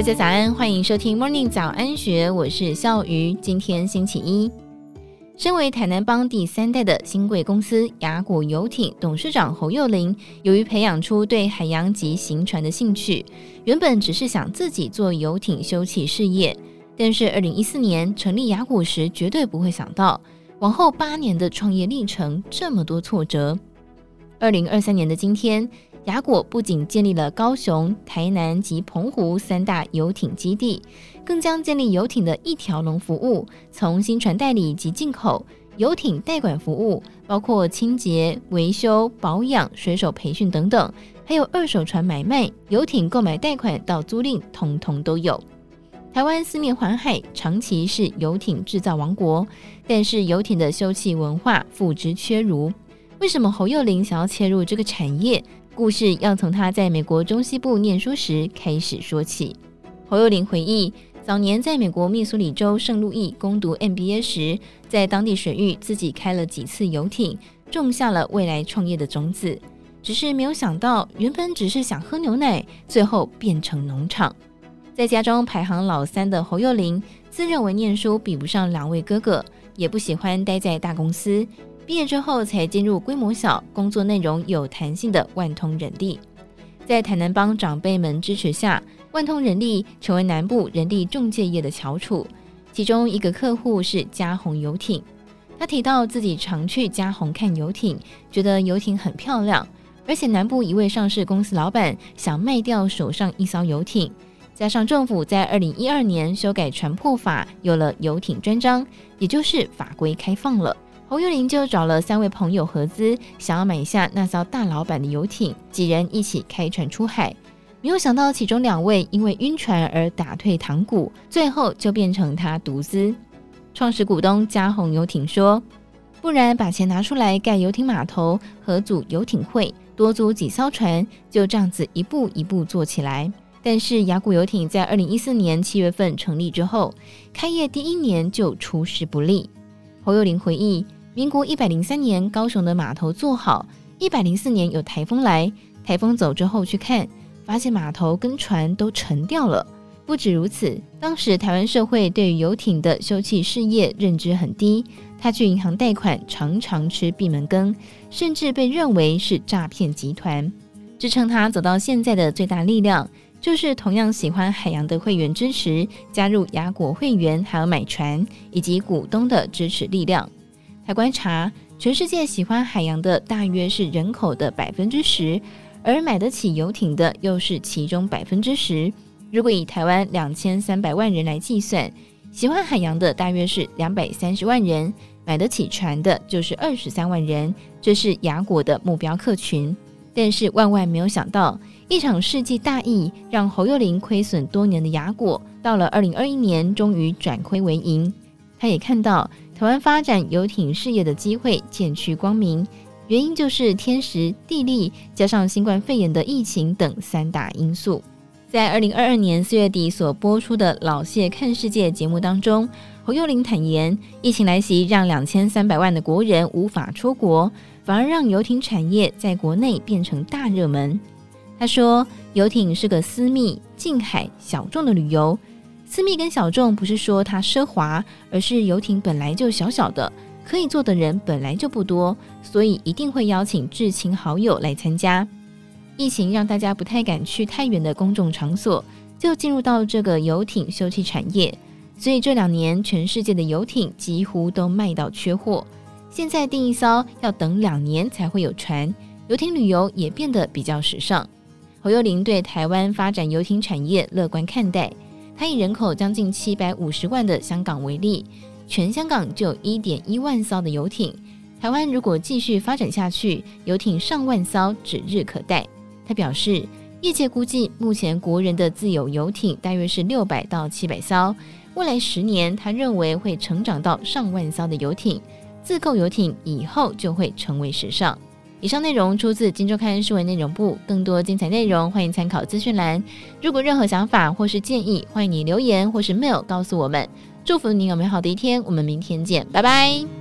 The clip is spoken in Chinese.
大家早安，欢迎收听 Morning 早安学，我是笑鱼。今天星期一，身为台南帮第三代的新贵公司雅果游艇董事长侯幼林，由于培养出对海洋及行船的兴趣，原本只是想自己做游艇修葺事业，但是二零一四年成立雅果时，绝对不会想到往后八年的创业历程这么多挫折。二零二三年的今天。亚果不仅建立了高雄、台南及澎湖三大游艇基地，更将建立游艇的一条龙服务，从新船代理及进口、游艇代管服务，包括清洁、维修、保养、水手培训等等，还有二手船买卖、游艇购买贷款到租赁，通通都有。台湾四面环海，长期是游艇制造王国，但是游艇的修葺文化付之阙如。为什么侯幼龄想要切入这个产业？故事要从他在美国中西部念书时开始说起。侯幼林回忆，早年在美国密苏里州圣路易攻读 MBA 时，在当地水域自己开了几次游艇，种下了未来创业的种子。只是没有想到，原本只是想喝牛奶，最后变成农场。在家中排行老三的侯幼林，自认为念书比不上两位哥哥，也不喜欢待在大公司。毕业之后，才进入规模小、工作内容有弹性的万通人力。在台南帮长辈们支持下，万通人力成为南部人力仲介业的翘楚。其中一个客户是嘉鸿游艇。他提到自己常去嘉鸿看游艇，觉得游艇很漂亮，而且南部一位上市公司老板想卖掉手上一艘游艇，加上政府在二零一二年修改船舶法，有了游艇专章，也就是法规开放了。侯幼林就找了三位朋友合资，想要买下那艘大老板的游艇，几人一起开船出海。没有想到，其中两位因为晕船而打退堂鼓，最后就变成他独资。创始股东嘉鸿游艇说：“不然把钱拿出来盖游艇码头，合组游艇会，多租几艘船，就这样子一步一步做起来。”但是亚果游艇在二零一四年七月份成立之后，开业第一年就出师不利。侯幼林回忆。民国一百零三年，高雄的码头做好。一百零四年有台风来，台风走之后去看，发现码头跟船都沉掉了。不止如此，当时台湾社会对于游艇的修葺事业认知很低，他去银行贷款常常吃闭门羹，甚至被认为是诈骗集团。支撑他走到现在的最大力量，就是同样喜欢海洋的会员支持，加入亚果会员，还有买船以及股东的支持力量。他观察，全世界喜欢海洋的大约是人口的百分之十，而买得起游艇的又是其中百分之十。如果以台湾两千三百万人来计算，喜欢海洋的大约是两百三十万人，买得起船的就是二十三万人，这是雅果的目标客群。但是万万没有想到，一场世纪大疫让侯幼林亏损多年的雅果，到了二零二一年终于转亏为盈。他也看到。台湾发展游艇事业的机会渐趋光明，原因就是天时地利加上新冠肺炎的疫情等三大因素。在二零二二年四月底所播出的《老谢看世界》节目当中，侯幼林坦言，疫情来袭让两千三百万的国人无法出国，反而让游艇产业在国内变成大热门。他说，游艇是个私密、近海、小众的旅游。私密跟小众不是说它奢华，而是游艇本来就小小的，可以坐的人本来就不多，所以一定会邀请至亲好友来参加。疫情让大家不太敢去太远的公众场所，就进入到这个游艇休憩产业，所以这两年全世界的游艇几乎都卖到缺货。现在订一艘要等两年才会有船，游艇旅游也变得比较时尚。侯幼林对台湾发展游艇产业乐观看待。他以人口将近七百五十万的香港为例，全香港就有一点一万艘的游艇。台湾如果继续发展下去，游艇上万艘指日可待。他表示，业界估计目前国人的自有游艇大约是六百到七百艘，未来十年他认为会成长到上万艘的游艇，自购游艇以后就会成为时尚。以上内容出自《金周刊》数位内容部，更多精彩内容欢迎参考资讯栏。如果任何想法或是建议，欢迎你留言或是 mail 告诉我们。祝福你有美好的一天，我们明天见，拜拜。